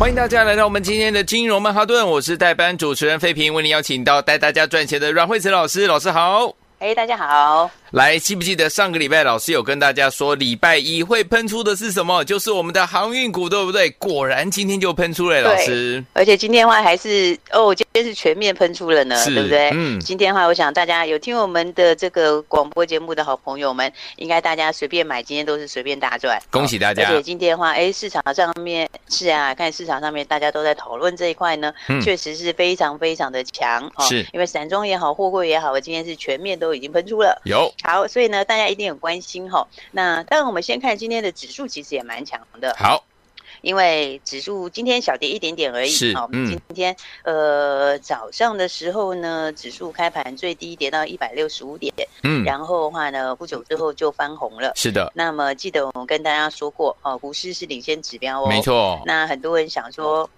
欢迎大家来到我们今天的金融曼哈顿，我是代班主持人费平，为您邀请到带大家赚钱的阮惠慈老师，老师好。哎，大家好。来，记不记得上个礼拜老师有跟大家说，礼拜一会喷出的是什么？就是我们的航运股，对不对？果然今天就喷出来，老师。而且今天的话还是哦，今天是全面喷出了呢，对不对？嗯。今天的话，我想大家有听我们的这个广播节目的好朋友们，应该大家随便买，今天都是随便大赚。恭喜大家！而且今天的话，哎，市场上面是啊，看市场上面大家都在讨论这一块呢，嗯、确实是非常非常的强。是。因为散装也好，货柜也好，今天是全面都已经喷出了。有。好，所以呢，大家。一定很关心哈，那当然我们先看今天的指数，其实也蛮强的。好，因为指数今天小跌一点点而已。是，好，嗯，今天呃早上的时候呢，指数开盘最低跌到一百六十五点，嗯，然后的话呢，不久之后就翻红了。是的。那么记得我们跟大家说过，哦，股市是领先指标哦。没错。那很多人想说。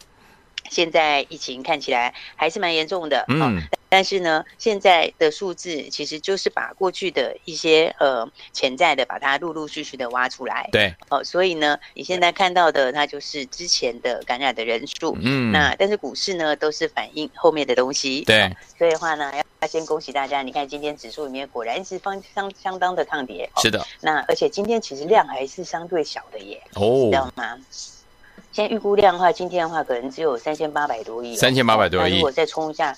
现在疫情看起来还是蛮严重的，嗯，但是呢，现在的数字其实就是把过去的一些呃潜在的，把它陆陆续续的挖出来，对，哦，所以呢，你现在看到的它就是之前的感染的人数，嗯，那但是股市呢都是反映后面的东西，对，哦，所以的话呢，要先恭喜大家，你看今天指数里面果然是方相相当的抗跌，是的，哦，那而且今天其实量还是相对小的耶，哦，知道吗？现在预估量的话，今天的话可能只有三千八百多亿，三千八百多亿。那如果再冲一下，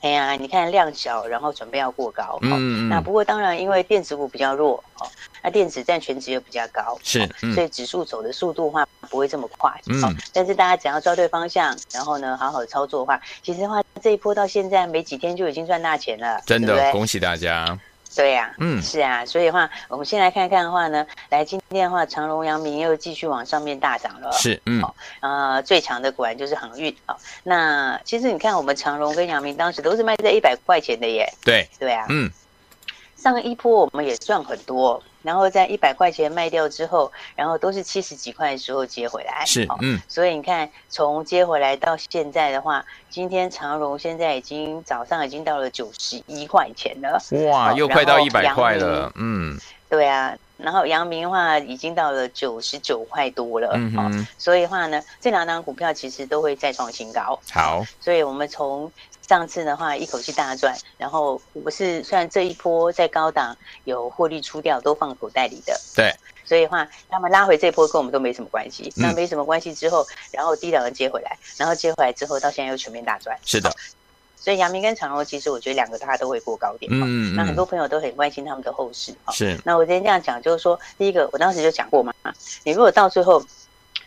哎呀，你看量小，然后准备要过高。嗯嗯，那不过当然，因为电子股比较弱，哦，那电子占全值又比较高，是，所以指数走的速度的话不会这么快。嗯，但是大家只要抓对方向，然后呢，好好的操作的话，其实的话这一波到现在没几天就已经赚大钱了，真的，恭喜大家。对呀、啊，嗯，是啊，所以的话，我们先来看看的话呢，来今天的话，长荣、阳明又继续往上面大涨了，是，嗯，呃，最强的果然就是航运，好、哦，那其实你看，我们长荣跟阳明当时都是卖在一百块钱的耶，对，对啊，嗯，上一波我们也赚很多。然后在一百块钱卖掉之后，然后都是七十几块的时候接回来，是，嗯，所以你看，从接回来到现在的话，今天长荣现在已经早上已经到了九十一块钱了，哇，又快到一百块了，嗯，对啊，然后阳明的话已经到了九十九块多了，嗯哼，所以的话呢，这两档股票其实都会再创新高，好，所以我们从。上次的话，一口气大赚，然后我是虽然这一波在高档有获利出掉，都放口袋里的。对，所以的话，他们拉回这波跟我们都没什么关系。那没什么关系之后，然后低档的接回来，然后接回来之后，到现在又全面大赚。是的。所以阳明跟长荣，其实我觉得两个大家都会过高点。嗯，嗯。那很多朋友都很关心他们的后市。是。那我今天这样讲，就是说，第一个，我当时就讲过嘛，你如果到最后。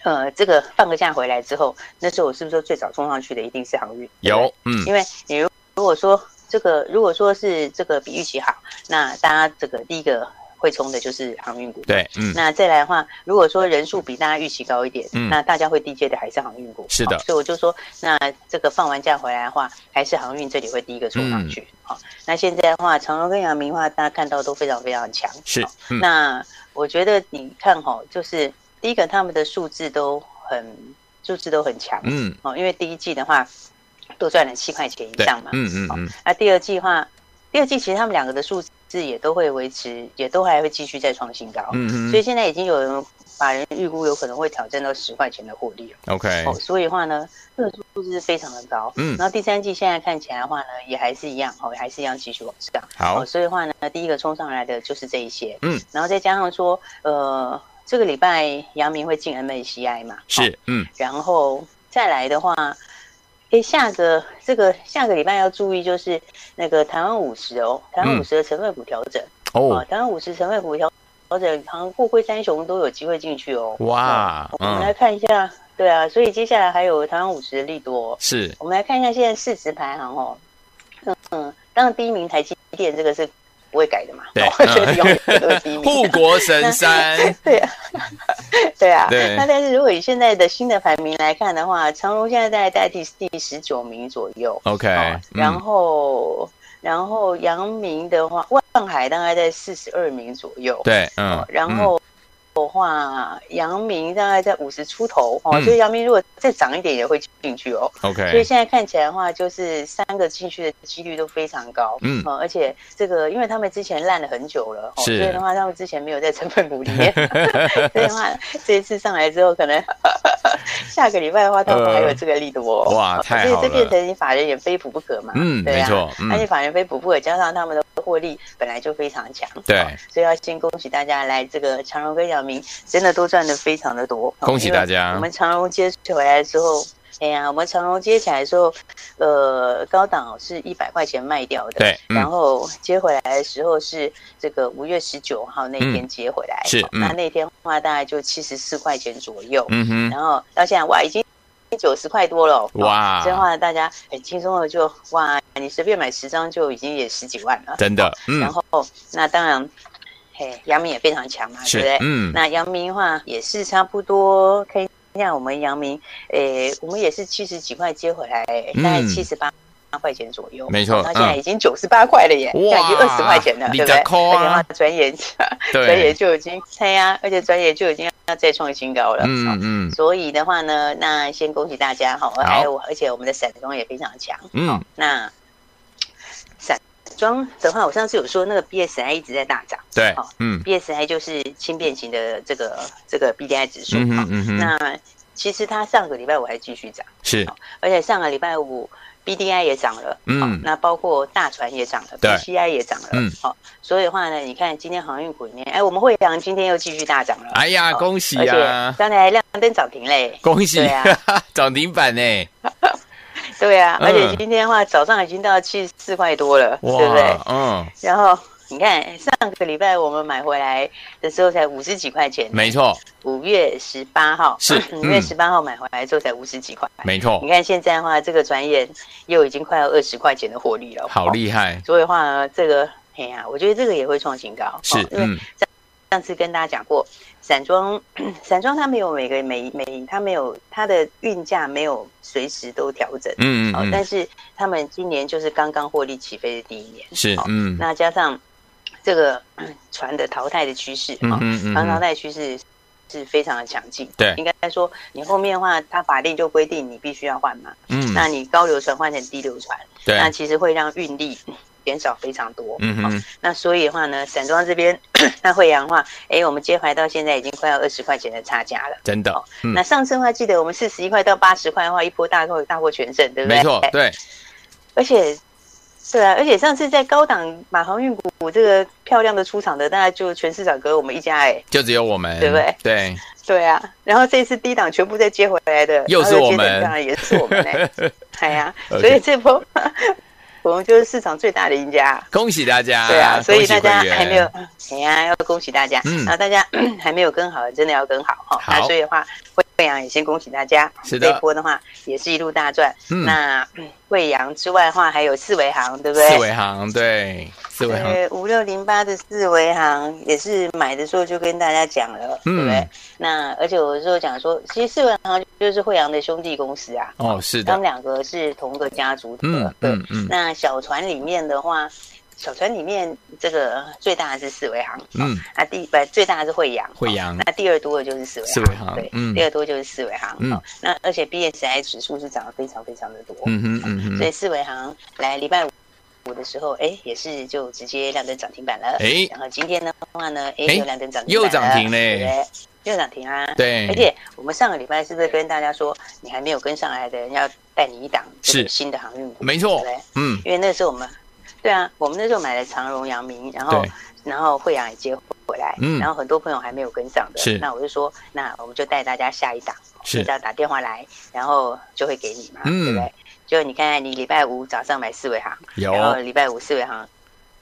呃，这个放个假回来之后，那时候我是不是说最早冲上去的一定是航运？有，嗯，因为你如如果说这个，如果说是这个比预期好，那大家这个第一个会冲的就是航运股。对，嗯。那再来的话，如果说人数比大家预期高一点，嗯，那大家会低接的还是航运股。是的。所以我就说，那这个放完假回来的话，还是航运这里会第一个冲上去。好，嗯，那现在的话，长荣跟阳明的话，大家看到都非常非常强。是。嗯，那我觉得你看哈，就是。第一个，他们的数字都很，数字都很强，嗯，哦，因为第一季的话，都赚了七块钱以上嘛，嗯嗯嗯，那第二季的话，第二季其实他们两个的数字也都会维持，也都还会继续再创新高，嗯嗯，所以现在已经有人把人预估有可能会挑战到十块钱的获利了，OK，哦，所以的话呢，这个数字是非常的高，嗯，然后第三季现在看起来的话呢，也还是一样，哦，还是一样继续往上，好，所以的话呢，第一个冲上来的就是这一些，嗯，然后再加上说，呃。这个礼拜阳明会进 MACI 嘛？是，嗯，然后再来的话，哎，下个这个下个礼拜要注意就是那个台湾五十哦，台湾五十的成分股调整哦，台湾五十成分股调调整，好像货柜三雄都有机会进去哦。哇，我们来看一下，对啊，所以接下来还有台湾五十的利多，是我们来看一下现在市值排行哦，嗯嗯，当然第一名台积电这个是。不会改的嘛。对，护国神山。对啊，对啊。对。那但是如果以现在的新的排名来看的话，长隆现在在在第第十九名左右。OK。然后，然后阳明的话，万海大概在四十二名左右。对，嗯。然后。的话，阳明大概在五十出头哦，所以阳明如果再涨一点也会进去哦。OK，所以现在看起来的话，就是三个进去的几率都非常高。嗯，而且这个因为他们之前烂了很久了，哦所以的话他们之前没有在成分股里面，所以的话这一次上来之后，可能 下个礼拜的话，他们还有这个力度哦。哇，太好了！所以这变成你法人也非补不可嘛。嗯，没错。而且法人非补不可，加上他们的获利本来就非常强。对，所以要先恭喜大家来这个长荣跟小明真的都赚的非常的多，恭喜大家！我们长荣接起回来的时候，哎呀，我们长荣接起来的时候，呃，高档是一百块钱卖掉的，对，嗯、然后接回来的时候是这个五月十九号那天接回来，嗯、是，那那天的话大概就七十四块钱左右，嗯哼，然后到现在哇，已经九十块多了，哇，这样的话大家很轻松的就哇，你随便买十张就已经也十几万了，真的，嗯、然后那当然。嘿阳明也非常强嘛，对不对？嗯，那阳明的话也是差不多，可以像我们阳明，诶，我们也是七十几块接回来，大概七十八块钱左右，没错。那现在已经九十八块了耶，现在已经二十块钱了，对不对？而且的话，转眼转眼就已经，对呀，而且转眼就已经要再创新高了，嗯嗯。所以的话呢，那先恭喜大家哈，还有而且我们的散装也非常强，嗯，那。装的话，我上次有说那个 BSI 一直在大涨，对，好，嗯，BSI 就是轻便型的这个这个 BDI 指数，嗯嗯，那其实它上个礼拜五还继续涨，是，而且上个礼拜五 BDI 也涨了，嗯，那包括大船也涨了，PCI 也涨了，嗯，好，所以的话呢，你看今天航运股里面，哎，我们慧洋今天又继续大涨了，哎呀，恭喜啊！刚才亮灯涨停嘞，恭喜啊，涨停板呢。对啊，而且今天的话，早上已经到七十四块多了，对不对？嗯。然后你看，上个礼拜我们买回来的时候才五十几块钱，没错。五月十八号是五月十八号买回来之后才五十几块，没错。你看现在的话，这个转眼又已经快要二十块钱的获利了，好厉害。所以的话呢，这个哎呀，我觉得这个也会创新高，是因为上次跟大家讲过。散装，散装它没有每个每每它没有它的运价没有随时都调整，嗯嗯，嗯，但是他们今年就是刚刚获利起飞的第一年，是，嗯，那加上这个 船的淘汰的趋势，嗯嗯，船淘汰趋势是非常的强劲，对，应该说你后面的话，它法令就规定你必须要换嘛，嗯，那你高流船换成低流船，对，那其实会让运力。减少非常多，嗯哼，那所以的话呢，散装这边 那惠阳的话，哎，我们接回来到现在已经快要二十块钱的差价了，真的。那上次的话，记得我们四十一块到八十块的话，一波大获大获全胜，对不对？没错，对。而且，对啊，而且上次在高档马航运股这个漂亮的出场的，大概就全市场隔我们一家，哎，就只有我们，对不对？对，对啊。然后这次低档全部再接回来的，又是我们，当然也是我们哎，哎呀，所以这波。我们就是市场最大的赢家，恭喜大家！对啊，所以大家还没有，哎呀，要恭喜大家。嗯，然后大家还没有跟好，真的要跟好哈。那所以的话，惠阳也先恭喜大家。是的，这波的话也是一路大赚。嗯，那惠阳之外的话，还有四维行，对不对？四维行，对，四维航。五六零八的四维行也是买的时候就跟大家讲了，对不对？那而且我有时候讲说，其实四维行就是惠阳的兄弟公司啊。哦，是的，他们两个是同个家族的。嗯嗯嗯。那小船里面的话，小船里面这个最大的是四维行，嗯，那第不最大的是惠阳，惠阳，那第二多的就是四维行，四维航，对，嗯，第二多就是四维行，嗯，那而且 BSI 指数是涨得非常非常的多，嗯哼嗯哼，所以四维行来礼拜五的时候，哎，也是就直接亮灯涨停板了，哎，然后今天的话呢，哎，又亮灯涨停，又涨停嘞，又涨停啊，对，而且我们上个礼拜是不是跟大家说，你还没有跟上来的人要带你一档是。新的航运股，没错，嗯，因为那时候我们。对啊，我们那时候买了长荣、阳明，然后然后惠阳也接回来，嗯，然后很多朋友还没有跟上的，是，那我就说，那我们就带大家下一档，是，只要打电话来，然后就会给你嘛，对不对？就你看，你礼拜五早上买四维航，有，然后礼拜五四维航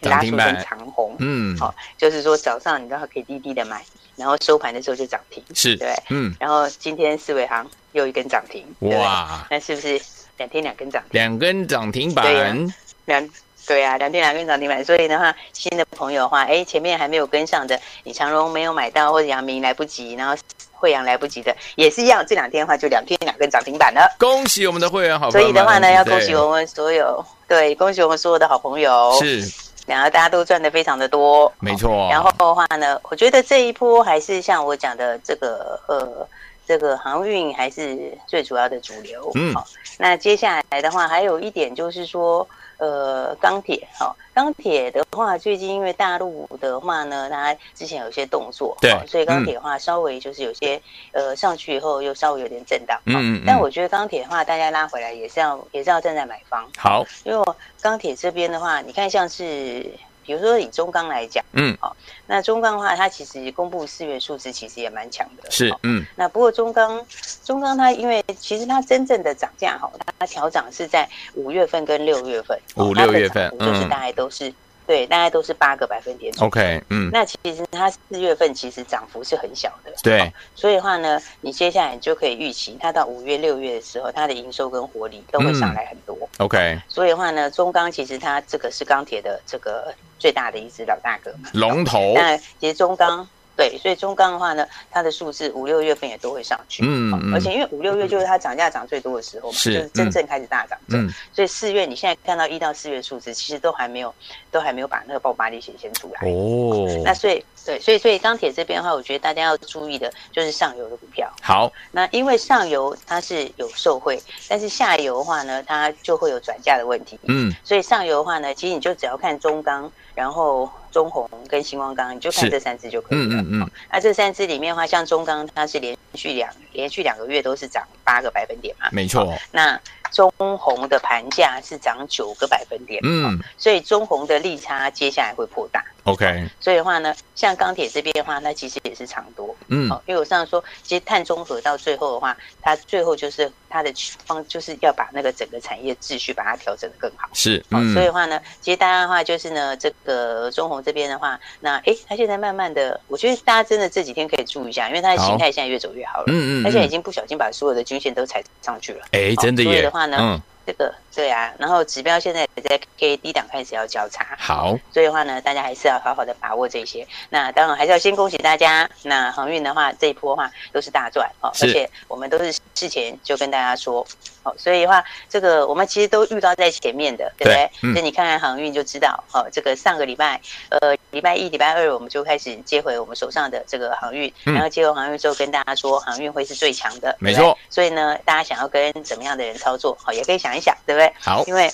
拉出根长红，嗯，好，就是说早上你都可以滴滴的买，然后收盘的时候就涨停，是。对，嗯，然后今天四维航又一根涨停，哇，那是不是两天两根涨停？两根涨停板，两。对啊，两天两根涨停板，所以的话，新的朋友的话，哎，前面还没有跟上的，李长荣没有买到，或者阳明来不及，然后惠阳来不及的，也是一样，这两天的话就两天两根涨停板了。恭喜我们的会员好朋友，所以的话呢，要恭喜我们所有，对，恭喜我们所有的好朋友，是，然后大家都赚的非常的多，没错。然后的话呢，我觉得这一波还是像我讲的这个，呃。这个航运还是最主要的主流。嗯，好，那接下来的话，还有一点就是说，呃，钢铁，好，钢铁的话，最近因为大陆的话呢，它之前有些动作，对，所以钢铁的话稍微就是有些，呃，上去以后又稍微有点震荡。嗯嗯。但我觉得钢铁的话，大家拉回来也是要也是要站在买方。好，因为钢铁这边的话，你看像是。比如说以中钢来讲，嗯，好，那中钢的话，它其实公布四月数字其实也蛮强的，是，嗯，那不过中钢，中钢它因为其实它真正的涨价哈，它调涨是在五月份跟六月份，五六月份，就是大概都是。对，大概都是八个百分点。OK，嗯，那其实它四月份其实涨幅是很小的。对，所以的话呢，你接下来就可以预期，它到五月、六月的时候，它的营收跟活力都会上来很多。嗯、OK，所以的话呢，中钢其实它这个是钢铁的这个最大的一只老大哥嘛，龙头。那其实中钢。对，所以中钢的话呢，它的数字五六月份也都会上去，嗯，嗯，而且因为五六月就是它涨价涨最多的时候嘛，是就是真正开始大涨，嗯，所以四月你现在看到一到四月数字，其实都还没有，都还没有把那个爆发力显现出来，哦，那所以。对，所以所以钢铁这边的话，我觉得大家要注意的就是上游的股票。好，那因为上游它是有受惠，但是下游的话呢，它就会有转嫁的问题。嗯，所以上游的话呢，其实你就只要看中钢，然后中红跟星光钢，你就看这三只就可以了。嗯嗯，嗯。那这三只里面的话，像中钢它是连续两连续两个月都是涨八个百分点嘛。没错。那中红的盘价是涨九个百分点。嗯。所以中红的利差接下来会扩大。OK，所以的话呢，像钢铁这边的话，那其实也是长多，嗯，因为我上次说，其实碳中和到最后的话，它最后就是它的方就是要把那个整个产业秩序把它调整的更好，是，嗯，所以的话呢，其实大家的话就是呢，这个中红这边的话，那哎，它现在慢慢的，我觉得大家真的这几天可以注意一下，因为它的形态现在越走越好了，嗯嗯，它现在已经不小心把所有的均线都踩上去了，哎，真的耶，所以的话呢，嗯。这个对啊，然后指标现在也在 K 低档开始要交叉，好，所以的话呢，大家还是要好好的把握这些。那当然还是要先恭喜大家。那航运的话，这一波的话都是大赚哦，而且我们都是事前就跟大家说，哦，所以的话，这个我们其实都预告在前面的，对不对？那、嗯、你看看航运就知道，哦，这个上个礼拜，呃，礼拜一、礼拜二我们就开始接回我们手上的这个航运，嗯、然后接回航运之后跟大家说，航运会是最强的，没错。所以呢，大家想要跟怎么样的人操作，好，也可以想一想，对不对？好，因为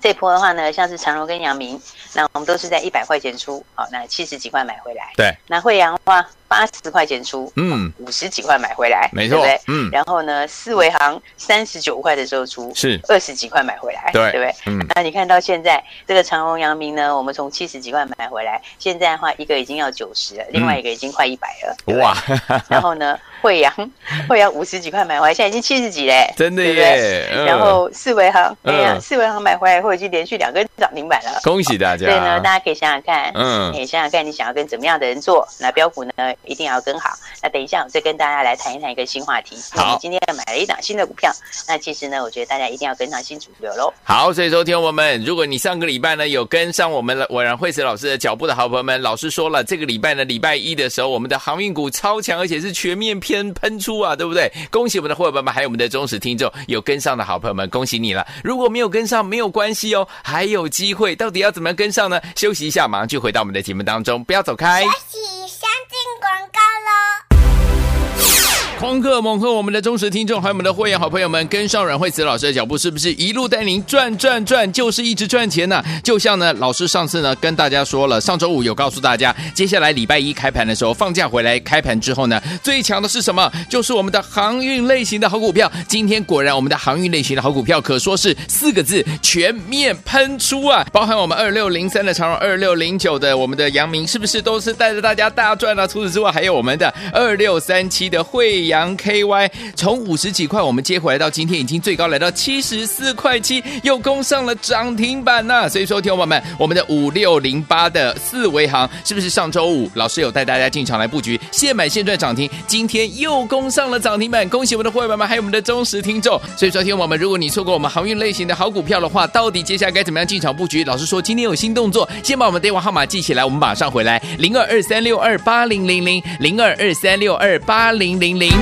这波的话呢，像是长荣跟阳明，那我们都是在一百块钱出，好，那七十几块买回来。对，那惠阳的话。八十块钱出，嗯，五十几块买回来，没错，对不对？嗯，然后呢，四维行三十九块的时候出，是二十几块买回来，对，对不对？嗯，那你看到现在这个长荣、阳明呢，我们从七十几块买回来，现在的话一个已经要九十了，另外一个已经快一百了，哇！然后呢，惠阳 惠阳五十几块买回来，现在已经七十几嘞，真的耶！然后四维行，哎呀，四维行买回来以后已经连续两根涨停板了，恭喜大家！所以呢，大家可以想想看，嗯，你想想看你想要跟怎么样的人做，那标股呢一定要跟好。那等一下，我再跟大家来谈一谈一个新话题。好，今天买了一档新的股票。那其实呢，我觉得大家一定要跟上新主流喽。好，所以说，听我们，如果你上个礼拜呢有跟上我们了，我然惠慈老师的脚步的好朋友们，老师说了，这个礼拜呢，礼拜一的时候，我们的航运股超强，而且是全面偏喷出啊，对不对？恭喜我们的伙伴们，还有我们的忠实听众有跟上的好朋友们，恭喜你了。如果没有跟上，没有关系哦，还有机会。到底要怎么样跟上呢？休息一下，马上就回到我们的节目当中，不要走开。狂贺猛贺我们的忠实听众，还有我们的会员好朋友们，跟上阮慧慈老师的脚步，是不是一路带您赚赚赚，就是一直赚钱呢、就像呢，老师上次呢跟大家说了，上周五有告诉大家，接下来礼拜一开盘的时候，放假回来开盘之后呢，最强的是什么？就是我们的航运类型的好股票。今天果然，我们的航运类型的好股票可说是四个字：全面喷出啊！包含我们二六零三的长荣，二六零九的我们的阳明，是不是都是带着大家大赚了、啊？除此之外，还有我们的二六三七的慧。阳 KY 从五十几块我们接回来到今天已经最高来到七十四块七，又攻上了涨停板呐、所以说，听众朋友们，我们的五六零八的四维航是不是上周五老师有带大家进场来布局，现买现赚涨停？今天又攻上了涨停板，恭喜我们的会员们，还有我们的忠实听众。所以说，听众朋友们，如果你错过我们航运类型的好股票的话，到底接下来该怎么样进场布局？老师说今天有新动作，先把我们电话号码记起来，我们马上回来零二二三六二八零零零零二二三六二八零零零。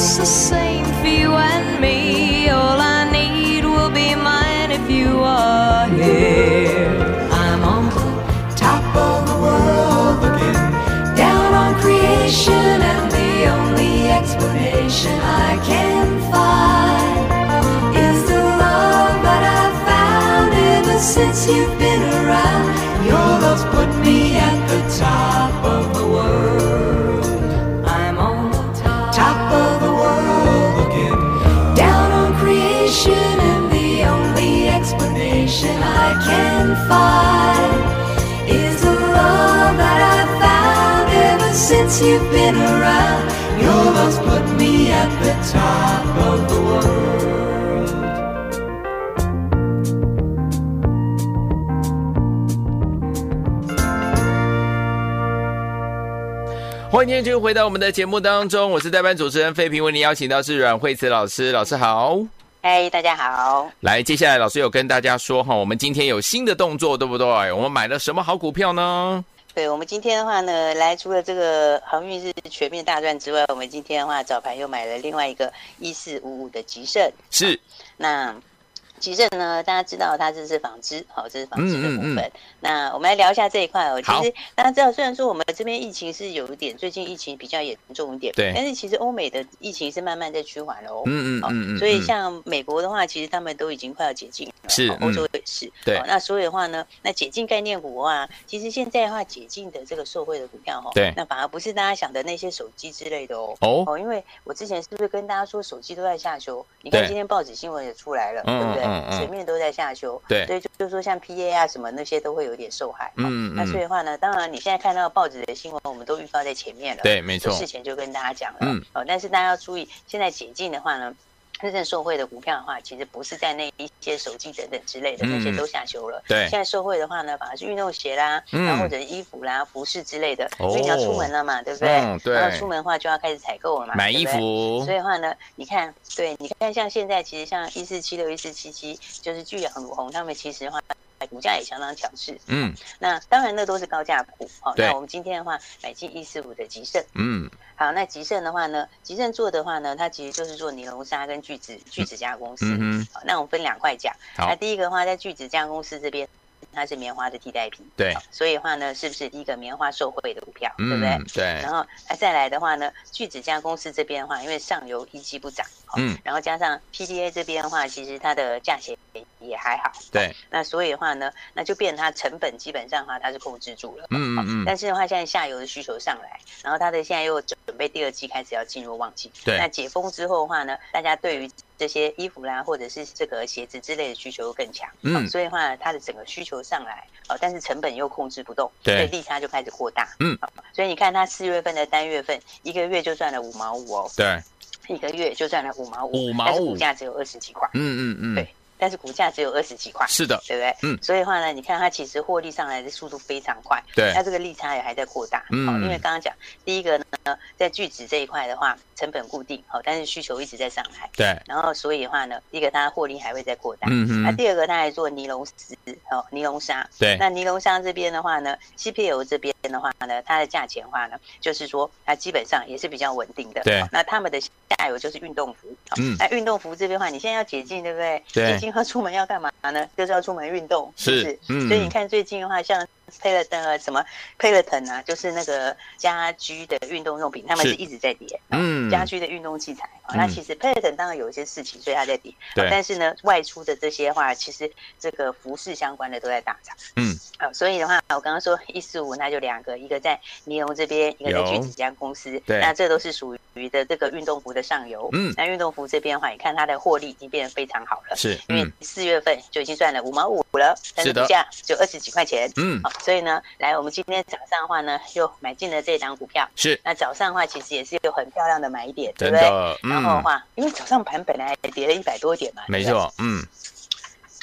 just the same for you and me. All I need will be mine if you are here. I'm on the top of the world looking down on creation, and the only explanation I can find is the love that I've found ever since you've been around. Your love's put me bye is the raw that i've found ever since you've been around. Your love's put me at the top of the world. 欢迎继续回到我们的节目当中，我是代班主持人费平，为您邀请到是阮慧慈老师，老师好。嗨，大家好。来，接下来老师有跟大家说哈，我们今天有新的动作，对不对？我们买了什么好股票呢？对，我们今天的话呢，来除了这个航运是全面大赚之外，我们今天的话早盘又买了另外一个一四五五的吉盛，是那。集盛呢，大家知道它这是纺织，好，这是纺织的部分。嗯嗯嗯，那我们来聊一下这一块哦。其实大家知道，虽然说我们这边疫情是有一点，最近疫情比较严重一点，对。但是其实欧美的疫情是慢慢在趋缓了哦。嗯嗯嗯，嗯。所以像美国的话，其实他们都已经快要解禁了，是。欧洲也是。对。那所以的话呢，那解禁概念股啊，其实现在的话，解禁的这个受惠的股票哈，对。那反而不是大家想的那些手机之类的哦。哦。因为我之前是不是跟大家说，手机都在下修？你看今天报纸新闻也出来了，对不对？嗯，全面都在下修，对，所以就就是说像 PA 啊什么那些都会有点受害，嗯，那所以的话呢，当然你现在看到报纸的新闻，我们都预告在前面了，对，没错，事前就跟大家讲了，嗯，哦，但是大家要注意，现在解禁的话呢。真正受惠的股票的话，其实不是在那一些手机等等之类的，那些都下修了。对，现在受惠的话呢，反而是运动鞋啦，然后或者衣服啦、服饰之类的，所以你要出门了嘛，对不对？对。然后出门的话就要开始采购了嘛，买衣服。所以的话呢，你看，对，你看像现在其实像一四七六、一四七七，就是聚阳、鲁红他们其实的话。股价也相当强势，嗯，那当然那都是高价股，好，那我们今天的话买进一四五的吉盛，嗯，好，那吉盛的话呢，吉盛做的话呢，它其实就是做尼龙纱跟聚酯聚酯加公司，嗯，好，那我们分两块讲，那第一个的话在聚酯加公司这边。它是棉花的替代品，对，所以的话呢，是不是第一个棉花受惠的股票，嗯、对不对？对。然后再来的话呢，聚酯加公司这边的话，因为上游一季不涨，嗯，然后加上 PDA 这边的话，其实它的价钱也还好，对。那所以的话呢，那就变成它成本基本上的话，它是控制住了，嗯嗯嗯。但是的话，现在下游的需求上来，然后它的现在又准备第二季开始要进入旺季，对。那解封之后的话呢，大家对于这些衣服啦，或者是这个鞋子之类的需求更强，嗯，所以的话，它的整个需求上来，哦，但是成本又控制不动，对，所以利差就开始扩大，嗯，所以你看它四月份的单月份，一个月就赚了五毛五哦，对，一个月就赚了五毛五，五毛五，但是股价只有二十几块，嗯嗯嗯，对。但是股价只有二十几块，是的，对不对？嗯，所以的话呢，你看它其实获利上来的速度非常快，对，它这个利差也还在扩大，嗯，因为刚刚讲第一个呢，在聚酯这一块的话，成本固定，好，但是需求一直在上来，对，然后所以的话呢，第一个它获利还会再扩大，嗯嗯，那第二个它还做尼龙丝，哦，尼龙纱，对，那尼龙纱这边的话呢，CPL 这边的话呢，它的价钱的话呢，就是说它基本上也是比较稳定的，对，那他们的下游就是运动服，嗯，那运动服这边的话，你现在要解禁，对不对？对。他出门要干嘛呢？就是要出门运动，是不是？嗯。所以你看最近的话，像。Peloton 什么 Peloton 啊，就是那个家居的运动用品，他们是一直在跌。嗯，家居的运动器材啊，那其实 Peloton 当然有一些事情，所以它在跌。对。但是呢，外出的这些话，其实这个服饰相关的都在大涨。嗯。啊，所以的话，我刚刚说一四五，那就两个，一个在尼龙这边，一个在聚酯家公司。对。那这都是属于的这个运动服的上游。嗯。那运动服这边的话，你看它的获利已经变得非常好了。是。因为四月份就已经赚了五毛五了，但是股价就二十几块钱。嗯。好。所以呢，来，我们今天早上的话呢，又买进了这档股票。是，那早上的话，其实也是有很漂亮的买点，对不对？嗯、然后的话，因为早上盘本来跌了一百多点嘛，没错，嗯，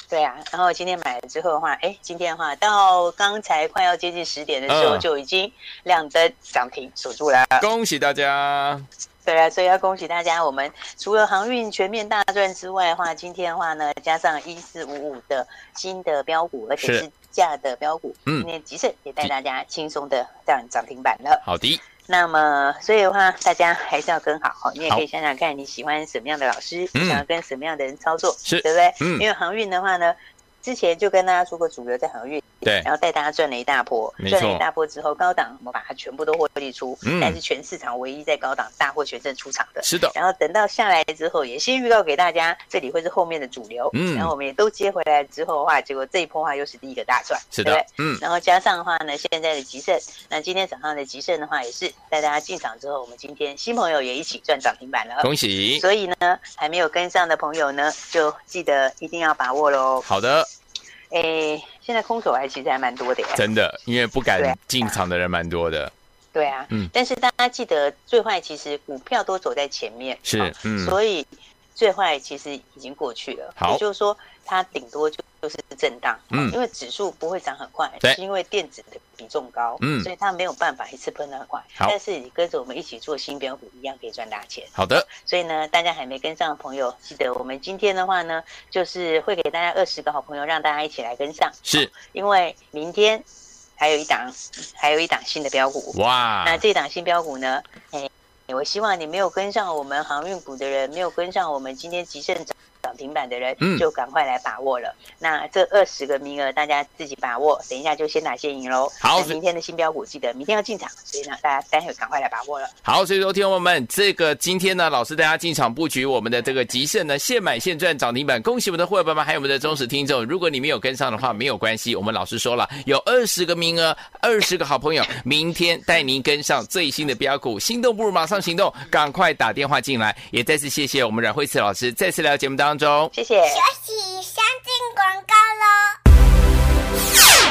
对啊。然后今天买了之后的话，哎，今天的话到刚才快要接近十点的时候，就已经亮灯涨停锁住了。恭喜大家！对啊，所以要恭喜大家。我们除了航运全面大赚之外的话，今天的话呢，加上一四五五的新的标股，而且是价的标股，嗯，今天集盛也带大家轻松的涨涨停板了。好的。那么，所以的话，大家还是要跟好。你也可以想想看，你喜欢什么样的老师，你想要跟什么样的人操作，是对不对？嗯。因为航运的话呢，之前就跟大家说过，主流在航运。对，然后带大家赚了一大波，赚了一大波之后，高档我们把它全部都获利出，嗯，但是全市场唯一在高档大获全胜出场的，是的。然后等到下来之后，也先预告给大家，这里会是后面的主流，嗯，然后我们也都接回来之后的话，结果这一波的话又是第一个大赚，是的，对，嗯。然后加上的话呢，现在的集盛，那今天早上的集盛的话也是带大家进场之后，我们今天新朋友也一起赚涨停板了，恭喜！所以呢，还没有跟上的朋友呢，就记得一定要把握喽。好的。诶，现在空手还其实还蛮多的耶，真的，因为不敢进场的人蛮多的。对啊，嗯，但是大家记得最坏其实股票都走在前面，是，嗯，所以最坏其实已经过去了。好，也就是说它顶多就就是震荡，嗯，因为指数不会涨很快，对，是因为电子的比重高，嗯，所以它没有办法一次喷得很快。好，但是你跟着我们一起做新标股，一样可以赚大钱。好的，所以呢，大家还没跟上的朋友，记得我们今天的话呢，就是会给大家二十个好朋友，让大家一起来跟上。是，因为明天还有一档，还有一档新的标股。哇，那这档新标股呢，哎，我希望你没有跟上我们航运股的人，没有跟上我们今天集盛涨。涨停板的人就赶快来把握了。嗯、那这二十个名额，大家自己把握。等一下就先打先赢喽。好，明天的新标股记得明天要进场，所以呢，大家待会赶快来把握了。好，所以说，听众们，这个今天呢，老师大家进场布局我们的这个集盛呢，现买现赚涨停板。恭喜我们的会员们，还有我们的忠实听众。如果你没有跟上的话，没有关系，我们老师说了，有二十个名额，二十个好朋友，明天带您跟上最新的标股。心动不如马上行动，赶快打电话进来。也再次谢谢我们阮慧慈老师，再次来到节目当中，谢谢。休息，先进广告喽。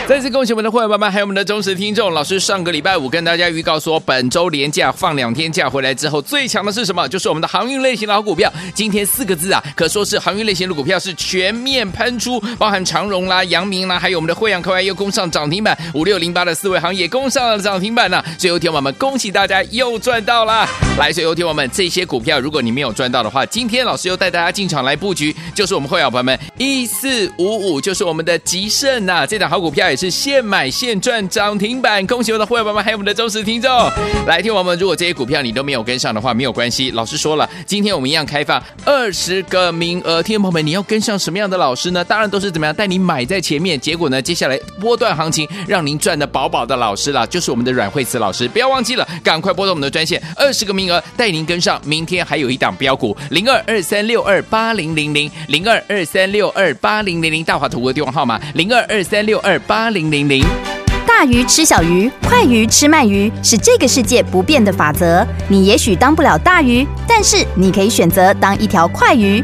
再次恭喜我们的会员爸爸，还有我们的忠实听众。老师上个礼拜五跟大家预告说，本周连假放两天假回来之后，最强的是什么？就是我们的航运类型的好股票。今天四个字啊，可说是航运类型的股票是全面喷出，包含长荣啦、阳明啦，还有我们的慧洋、科威又攻上涨停板，五六零八的四位行也攻上了涨停板呢、啊。所以，有听我们恭喜大家又赚到了。来，所以有听我们这些股票，如果你没有赚到的话，今天老师又带大家进场来布局，就是我们会员朋友们一四五五，就是我们的吉盛呐、这档好股票也是现买现赚涨停板，恭喜我的会员朋友们，还有我们的忠实听众。来听我们，如果这些股票你都没有跟上的话，没有关系。老师说了，今天我们一样开放二十个名额。听众朋友们，你要跟上什么样的老师呢？当然都是怎么样带你买在前面，结果呢，接下来波段行情让您赚的饱饱的老师啦，就是我们的阮慧慈老师。不要忘记了，赶快拨通我们的专线，二十个名额带您跟上。明天还有一档标股，零二二三六二八零零零零二二三六二八零零零，大华图的电话号码零二二三六二八零零零。大鱼吃小鱼，快鱼吃慢鱼，是这个世界不变的法则。你也许当不了大鱼，但是你可以选择当一条快鱼。